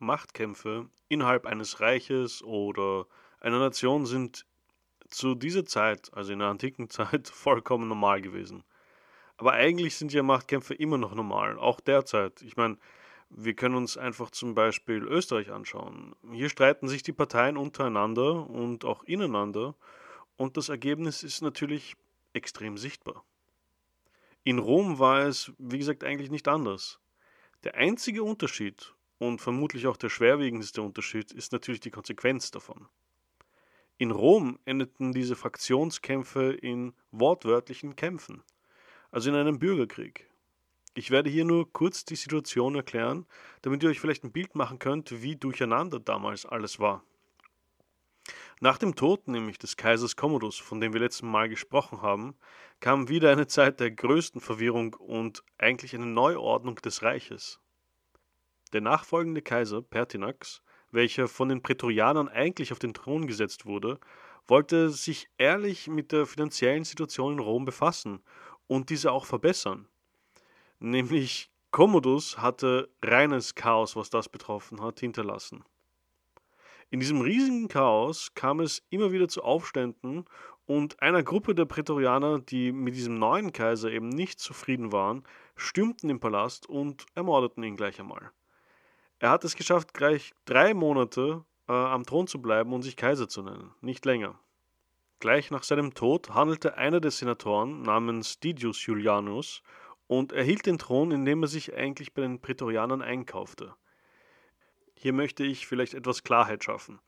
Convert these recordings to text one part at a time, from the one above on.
Machtkämpfe innerhalb eines Reiches oder einer Nation sind zu dieser Zeit, also in der antiken Zeit, vollkommen normal gewesen. Aber eigentlich sind ja Machtkämpfe immer noch normal, auch derzeit. Ich meine, wir können uns einfach zum Beispiel Österreich anschauen. Hier streiten sich die Parteien untereinander und auch ineinander und das Ergebnis ist natürlich extrem sichtbar. In Rom war es, wie gesagt, eigentlich nicht anders. Der einzige Unterschied und vermutlich auch der schwerwiegendste Unterschied ist natürlich die Konsequenz davon. In Rom endeten diese Fraktionskämpfe in wortwörtlichen Kämpfen, also in einem Bürgerkrieg. Ich werde hier nur kurz die Situation erklären, damit ihr euch vielleicht ein Bild machen könnt, wie durcheinander damals alles war. Nach dem Tod nämlich des Kaisers Commodus, von dem wir letzten Mal gesprochen haben, kam wieder eine Zeit der größten Verwirrung und eigentlich eine Neuordnung des Reiches. Der nachfolgende Kaiser Pertinax, welcher von den Prätorianern eigentlich auf den Thron gesetzt wurde, wollte sich ehrlich mit der finanziellen Situation in Rom befassen und diese auch verbessern. Nämlich Commodus hatte reines Chaos, was das betroffen hat, hinterlassen. In diesem riesigen Chaos kam es immer wieder zu Aufständen und einer Gruppe der Prätorianer, die mit diesem neuen Kaiser eben nicht zufrieden waren, stürmten den Palast und ermordeten ihn gleich einmal. Er hat es geschafft, gleich drei Monate äh, am Thron zu bleiben und sich Kaiser zu nennen, nicht länger. Gleich nach seinem Tod handelte einer der Senatoren namens Didius Julianus und erhielt den Thron, indem er sich eigentlich bei den Prätorianern einkaufte. Hier möchte ich vielleicht etwas Klarheit schaffen.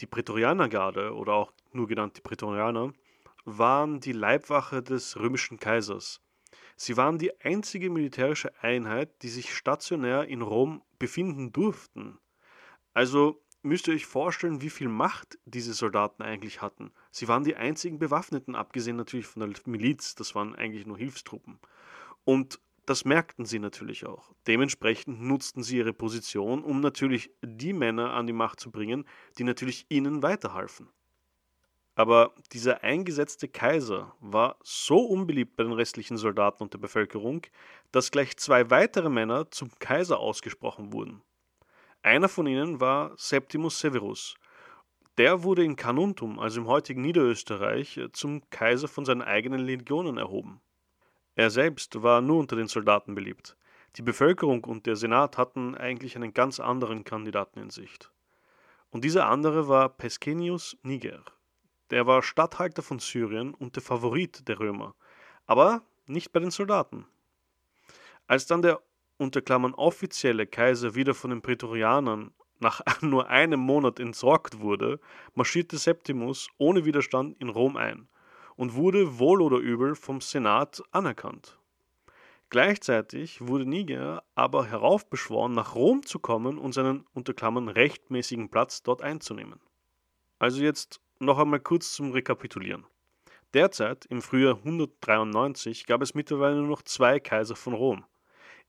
Die Prätorianergarde oder auch nur genannt die Prätorianer waren die Leibwache des römischen Kaisers. Sie waren die einzige militärische Einheit, die sich stationär in Rom befinden durften. Also müsst ihr euch vorstellen, wie viel Macht diese Soldaten eigentlich hatten. Sie waren die einzigen Bewaffneten, abgesehen natürlich von der Miliz, das waren eigentlich nur Hilfstruppen. Und das merkten sie natürlich auch. Dementsprechend nutzten sie ihre Position, um natürlich die Männer an die Macht zu bringen, die natürlich ihnen weiterhalfen. Aber dieser eingesetzte Kaiser war so unbeliebt bei den restlichen Soldaten und der Bevölkerung, dass gleich zwei weitere Männer zum Kaiser ausgesprochen wurden. Einer von ihnen war Septimus Severus. Der wurde in Carnuntum, also im heutigen Niederösterreich, zum Kaiser von seinen eigenen Legionen erhoben. Er selbst war nur unter den Soldaten beliebt. Die Bevölkerung und der Senat hatten eigentlich einen ganz anderen Kandidaten in Sicht. Und dieser andere war Pescenius Niger. Der war Statthalter von Syrien und der Favorit der Römer, aber nicht bei den Soldaten. Als dann der unter Klammern offizielle Kaiser wieder von den Prätorianern nach nur einem Monat entsorgt wurde, marschierte Septimus ohne Widerstand in Rom ein und wurde wohl oder übel vom Senat anerkannt. Gleichzeitig wurde Niger aber heraufbeschworen, nach Rom zu kommen und seinen unter Klammern rechtmäßigen Platz dort einzunehmen. Also jetzt noch einmal kurz zum Rekapitulieren. Derzeit, im Frühjahr 193, gab es mittlerweile nur noch zwei Kaiser von Rom.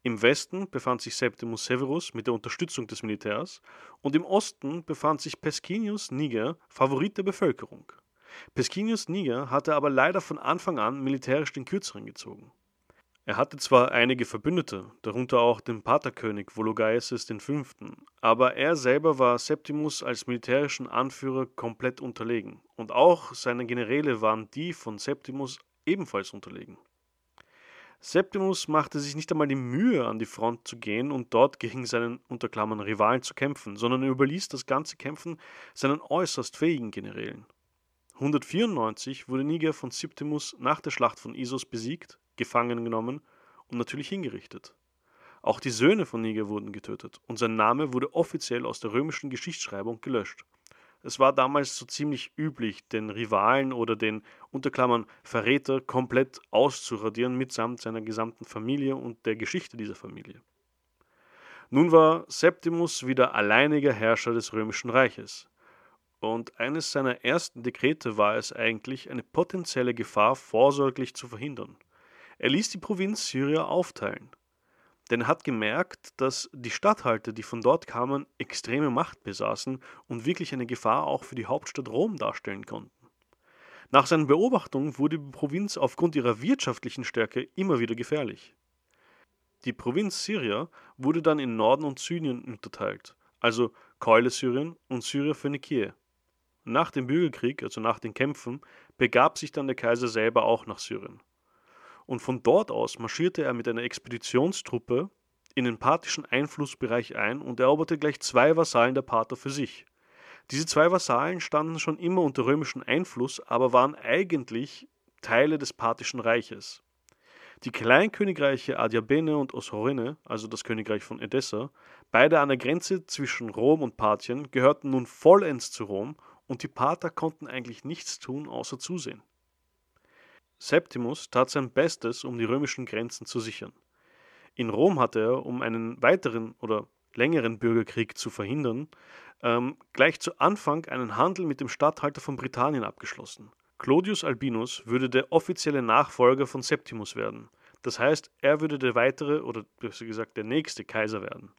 Im Westen befand sich Septimus Severus mit der Unterstützung des Militärs und im Osten befand sich Pescinius Niger, Favorit der Bevölkerung. Pescinius Niger hatte aber leider von Anfang an militärisch den Kürzeren gezogen. Er hatte zwar einige Verbündete, darunter auch den Paterkönig Vologaeses V., aber er selber war Septimus als militärischen Anführer komplett unterlegen und auch seine Generäle waren die von Septimus ebenfalls unterlegen. Septimus machte sich nicht einmal die Mühe, an die Front zu gehen und dort gegen seinen Unterklammern Rivalen zu kämpfen, sondern er überließ das ganze Kämpfen seinen äußerst fähigen Generälen. 194 wurde Niger von Septimus nach der Schlacht von Isos besiegt, gefangen genommen und natürlich hingerichtet. Auch die Söhne von Niger wurden getötet und sein Name wurde offiziell aus der römischen Geschichtsschreibung gelöscht. Es war damals so ziemlich üblich, den Rivalen oder den Unterklammern Verräter komplett auszuradieren mitsamt seiner gesamten Familie und der Geschichte dieser Familie. Nun war Septimus wieder alleiniger Herrscher des römischen Reiches. Und eines seiner ersten Dekrete war es eigentlich, eine potenzielle Gefahr vorsorglich zu verhindern. Er ließ die Provinz Syria aufteilen. Denn er hat gemerkt, dass die Statthalter, die von dort kamen, extreme Macht besaßen und wirklich eine Gefahr auch für die Hauptstadt Rom darstellen konnten. Nach seinen Beobachtungen wurde die Provinz aufgrund ihrer wirtschaftlichen Stärke immer wieder gefährlich. Die Provinz Syria wurde dann in Norden und Süden unterteilt also Keule Syrien und Syria Phönikie. Nach dem Bürgerkrieg, also nach den Kämpfen, begab sich dann der Kaiser selber auch nach Syrien. Und von dort aus marschierte er mit einer Expeditionstruppe in den parthischen Einflussbereich ein und eroberte gleich zwei Vasallen der Parther für sich. Diese zwei Vasallen standen schon immer unter römischem Einfluss, aber waren eigentlich Teile des parthischen Reiches. Die Kleinkönigreiche Adiabene und Osorene, also das Königreich von Edessa, beide an der Grenze zwischen Rom und Parthien, gehörten nun vollends zu Rom und die Parther konnten eigentlich nichts tun, außer zusehen. Septimus tat sein Bestes, um die römischen Grenzen zu sichern. In Rom hatte er, um einen weiteren oder längeren Bürgerkrieg zu verhindern, ähm, gleich zu Anfang einen Handel mit dem Statthalter von Britannien abgeschlossen. Clodius Albinus würde der offizielle Nachfolger von Septimus werden. Das heißt, er würde der weitere oder besser gesagt der nächste Kaiser werden.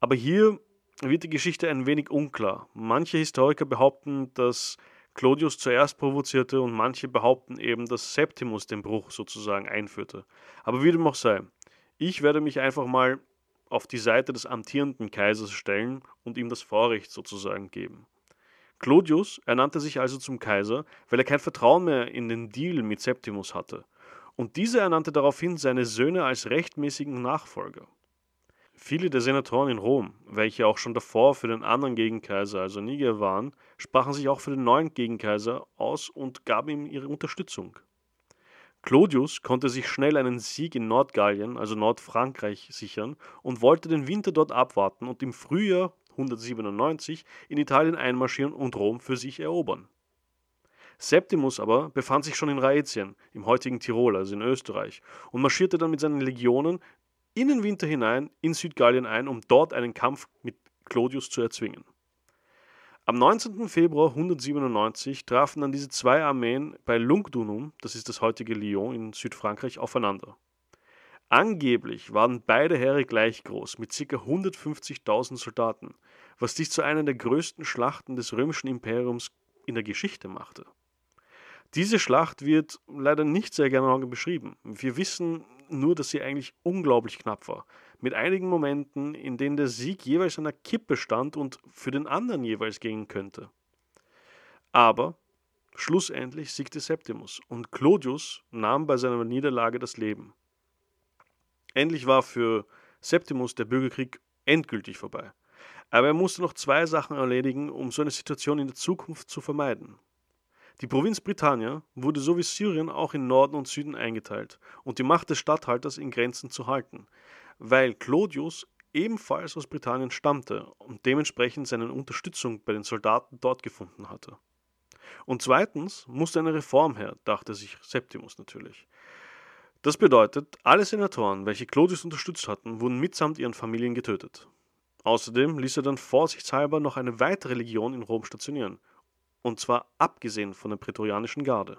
Aber hier wird die Geschichte ein wenig unklar. Manche Historiker behaupten, dass Clodius zuerst provozierte und manche behaupten eben, dass Septimus den Bruch sozusagen einführte. Aber wie dem auch sei, ich werde mich einfach mal auf die Seite des amtierenden Kaisers stellen und ihm das Vorrecht sozusagen geben. Clodius ernannte sich also zum Kaiser, weil er kein Vertrauen mehr in den Deal mit Septimus hatte. Und dieser ernannte daraufhin seine Söhne als rechtmäßigen Nachfolger. Viele der Senatoren in Rom, welche auch schon davor für den anderen Gegenkaiser, also Niger waren, sprachen sich auch für den neuen Gegenkaiser aus und gaben ihm ihre Unterstützung. Clodius konnte sich schnell einen Sieg in Nordgallien, also Nordfrankreich, sichern und wollte den Winter dort abwarten und im Frühjahr 197 in Italien einmarschieren und Rom für sich erobern. Septimus aber befand sich schon in Raetien, im heutigen Tirol, also in Österreich, und marschierte dann mit seinen Legionen in den Winter hinein in Südgallien ein, um dort einen Kampf mit Clodius zu erzwingen. Am 19. Februar 197 trafen dann diese zwei Armeen bei Lugdunum, das ist das heutige Lyon in Südfrankreich, aufeinander. Angeblich waren beide Heere gleich groß, mit ca. 150.000 Soldaten, was dies zu einer der größten Schlachten des römischen Imperiums in der Geschichte machte. Diese Schlacht wird leider nicht sehr genau beschrieben. Wir wissen nur, dass sie eigentlich unglaublich knapp war. Mit einigen Momenten, in denen der Sieg jeweils an der Kippe stand und für den anderen jeweils gehen könnte. Aber schlussendlich siegte Septimus und Clodius nahm bei seiner Niederlage das Leben. Endlich war für Septimus der Bürgerkrieg endgültig vorbei. Aber er musste noch zwei Sachen erledigen, um so eine Situation in der Zukunft zu vermeiden. Die Provinz Britannia wurde so wie Syrien auch in Norden und Süden eingeteilt und die Macht des Statthalters in Grenzen zu halten, weil Clodius ebenfalls aus Britannien stammte und dementsprechend seine Unterstützung bei den Soldaten dort gefunden hatte. Und zweitens musste eine Reform her, dachte sich Septimus natürlich. Das bedeutet, alle Senatoren, welche Clodius unterstützt hatten, wurden mitsamt ihren Familien getötet. Außerdem ließ er dann vorsichtshalber noch eine weitere Legion in Rom stationieren und zwar abgesehen von der prätorianischen Garde.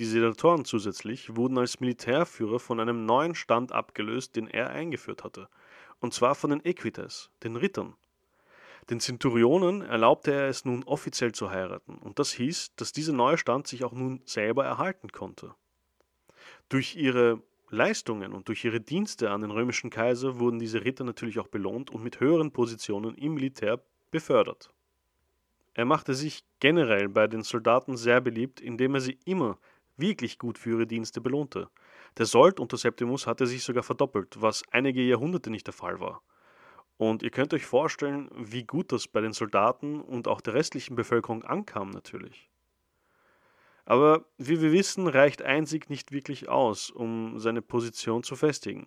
Die Senatoren zusätzlich wurden als Militärführer von einem neuen Stand abgelöst, den er eingeführt hatte, und zwar von den Equites, den Rittern. Den Zenturionen erlaubte er es nun offiziell zu heiraten, und das hieß, dass dieser neue Stand sich auch nun selber erhalten konnte. Durch ihre Leistungen und durch ihre Dienste an den römischen Kaiser wurden diese Ritter natürlich auch belohnt und mit höheren Positionen im Militär befördert. Er machte sich generell bei den Soldaten sehr beliebt, indem er sie immer wirklich gut für ihre Dienste belohnte. Der Sold unter Septimus hatte sich sogar verdoppelt, was einige Jahrhunderte nicht der Fall war. Und ihr könnt euch vorstellen, wie gut das bei den Soldaten und auch der restlichen Bevölkerung ankam natürlich. Aber wie wir wissen, reicht ein Sieg nicht wirklich aus, um seine Position zu festigen.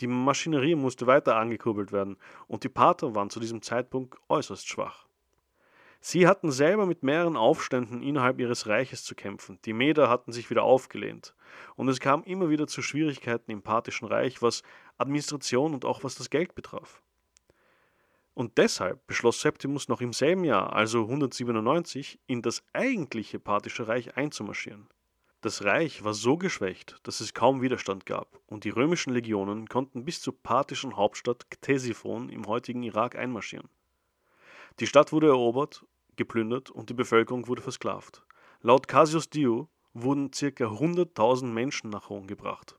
Die Maschinerie musste weiter angekurbelt werden und die Parther waren zu diesem Zeitpunkt äußerst schwach. Sie hatten selber mit mehreren Aufständen innerhalb ihres Reiches zu kämpfen. Die Meder hatten sich wieder aufgelehnt. Und es kam immer wieder zu Schwierigkeiten im parthischen Reich, was Administration und auch was das Geld betraf. Und deshalb beschloss Septimus noch im selben Jahr, also 197, in das eigentliche parthische Reich einzumarschieren. Das Reich war so geschwächt, dass es kaum Widerstand gab, und die römischen Legionen konnten bis zur parthischen Hauptstadt Ktesiphon im heutigen Irak einmarschieren. Die Stadt wurde erobert geplündert und die Bevölkerung wurde versklavt. Laut Cassius Dio wurden ca. 100.000 Menschen nach Rom gebracht.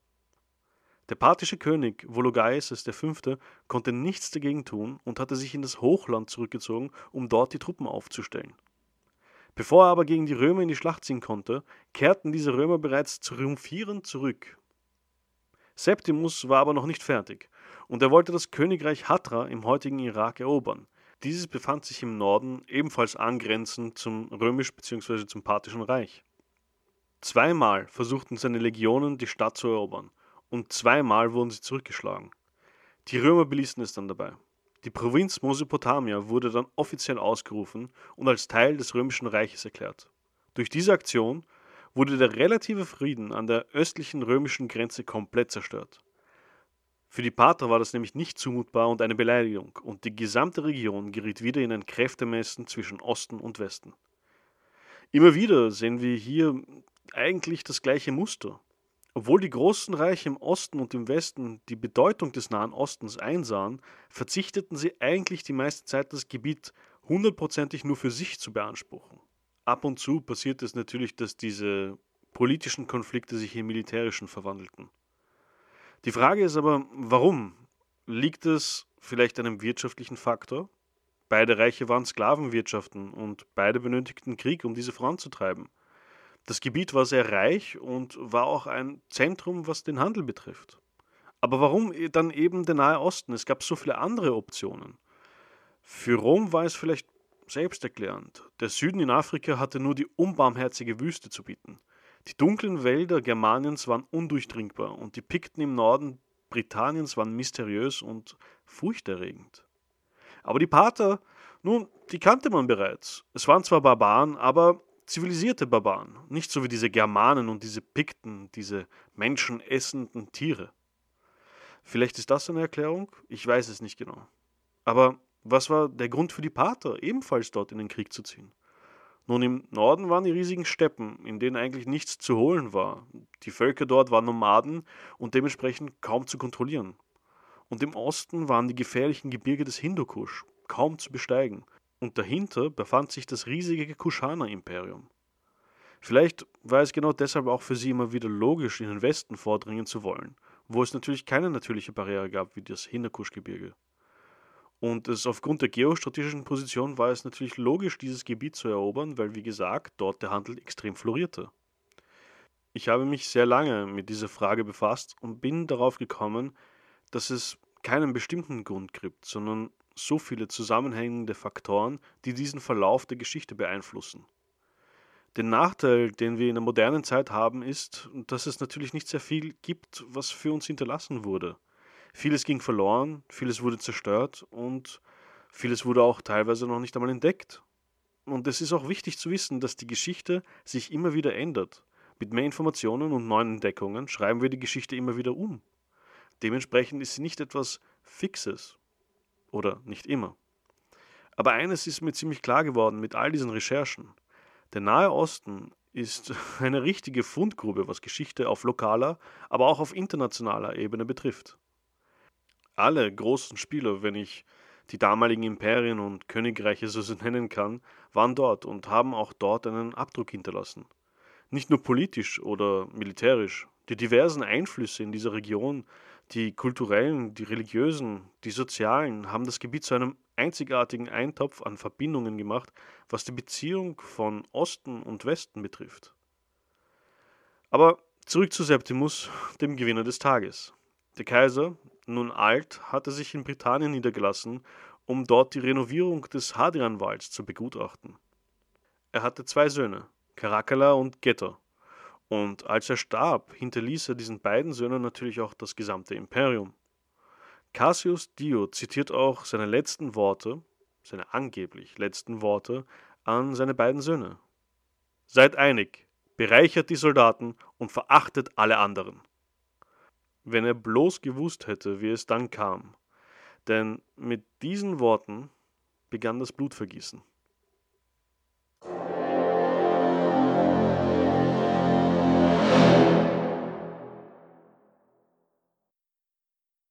Der parthische König Vologaeses V. konnte nichts dagegen tun und hatte sich in das Hochland zurückgezogen, um dort die Truppen aufzustellen. Bevor er aber gegen die Römer in die Schlacht ziehen konnte, kehrten diese Römer bereits triumphierend zurück. Septimus war aber noch nicht fertig und er wollte das Königreich Hatra im heutigen Irak erobern. Dieses befand sich im Norden, ebenfalls angrenzend zum römisch bzw. zum parthischen Reich. Zweimal versuchten seine Legionen, die Stadt zu erobern, und zweimal wurden sie zurückgeschlagen. Die Römer beließen es dann dabei. Die Provinz Mesopotamia wurde dann offiziell ausgerufen und als Teil des römischen Reiches erklärt. Durch diese Aktion wurde der relative Frieden an der östlichen römischen Grenze komplett zerstört. Für die Parther war das nämlich nicht zumutbar und eine Beleidigung, und die gesamte Region geriet wieder in ein Kräftemessen zwischen Osten und Westen. Immer wieder sehen wir hier eigentlich das gleiche Muster. Obwohl die großen Reiche im Osten und im Westen die Bedeutung des Nahen Ostens einsahen, verzichteten sie eigentlich die meiste Zeit das Gebiet hundertprozentig nur für sich zu beanspruchen. Ab und zu passiert es natürlich, dass diese politischen Konflikte sich in militärischen verwandelten. Die Frage ist aber, warum? Liegt es vielleicht einem wirtschaftlichen Faktor? Beide Reiche waren Sklavenwirtschaften und beide benötigten Krieg, um diese voranzutreiben. Das Gebiet war sehr reich und war auch ein Zentrum, was den Handel betrifft. Aber warum dann eben der Nahe Osten? Es gab so viele andere Optionen. Für Rom war es vielleicht selbsterklärend. Der Süden in Afrika hatte nur die unbarmherzige Wüste zu bieten. Die dunklen Wälder Germaniens waren undurchdringbar und die Pikten im Norden Britanniens waren mysteriös und furchterregend. Aber die Pater, nun, die kannte man bereits. Es waren zwar Barbaren, aber zivilisierte Barbaren, nicht so wie diese Germanen und diese Pikten, diese menschenessenden Tiere. Vielleicht ist das eine Erklärung? Ich weiß es nicht genau. Aber was war der Grund für die Pater, ebenfalls dort in den Krieg zu ziehen? Nun, im Norden waren die riesigen Steppen, in denen eigentlich nichts zu holen war. Die Völker dort waren Nomaden und dementsprechend kaum zu kontrollieren. Und im Osten waren die gefährlichen Gebirge des Hindukusch, kaum zu besteigen. Und dahinter befand sich das riesige Kuschana-Imperium. Vielleicht war es genau deshalb auch für sie immer wieder logisch, in den Westen vordringen zu wollen, wo es natürlich keine natürliche Barriere gab wie das Hindukusch-Gebirge. Und es aufgrund der geostrategischen Position war es natürlich logisch, dieses Gebiet zu erobern, weil, wie gesagt, dort der Handel extrem florierte. Ich habe mich sehr lange mit dieser Frage befasst und bin darauf gekommen, dass es keinen bestimmten Grund gibt, sondern so viele zusammenhängende Faktoren, die diesen Verlauf der Geschichte beeinflussen. Den Nachteil, den wir in der modernen Zeit haben, ist, dass es natürlich nicht sehr viel gibt, was für uns hinterlassen wurde. Vieles ging verloren, vieles wurde zerstört und vieles wurde auch teilweise noch nicht einmal entdeckt. Und es ist auch wichtig zu wissen, dass die Geschichte sich immer wieder ändert. Mit mehr Informationen und neuen Entdeckungen schreiben wir die Geschichte immer wieder um. Dementsprechend ist sie nicht etwas Fixes. Oder nicht immer. Aber eines ist mir ziemlich klar geworden mit all diesen Recherchen. Der Nahe Osten ist eine richtige Fundgrube, was Geschichte auf lokaler, aber auch auf internationaler Ebene betrifft alle großen Spieler, wenn ich die damaligen Imperien und Königreiche so nennen kann, waren dort und haben auch dort einen Abdruck hinterlassen. Nicht nur politisch oder militärisch, die diversen Einflüsse in dieser Region, die kulturellen, die religiösen, die sozialen, haben das Gebiet zu einem einzigartigen Eintopf an Verbindungen gemacht, was die Beziehung von Osten und Westen betrifft. Aber zurück zu Septimus, dem Gewinner des Tages. Der Kaiser, nun alt, hatte sich in Britannien niedergelassen, um dort die Renovierung des Hadrianwalds zu begutachten. Er hatte zwei Söhne, Caracalla und Getter, und als er starb, hinterließ er diesen beiden Söhnen natürlich auch das gesamte Imperium. Cassius Dio zitiert auch seine letzten Worte, seine angeblich letzten Worte, an seine beiden Söhne. Seid einig, bereichert die Soldaten und verachtet alle anderen wenn er bloß gewusst hätte, wie es dann kam. Denn mit diesen Worten begann das Blutvergießen.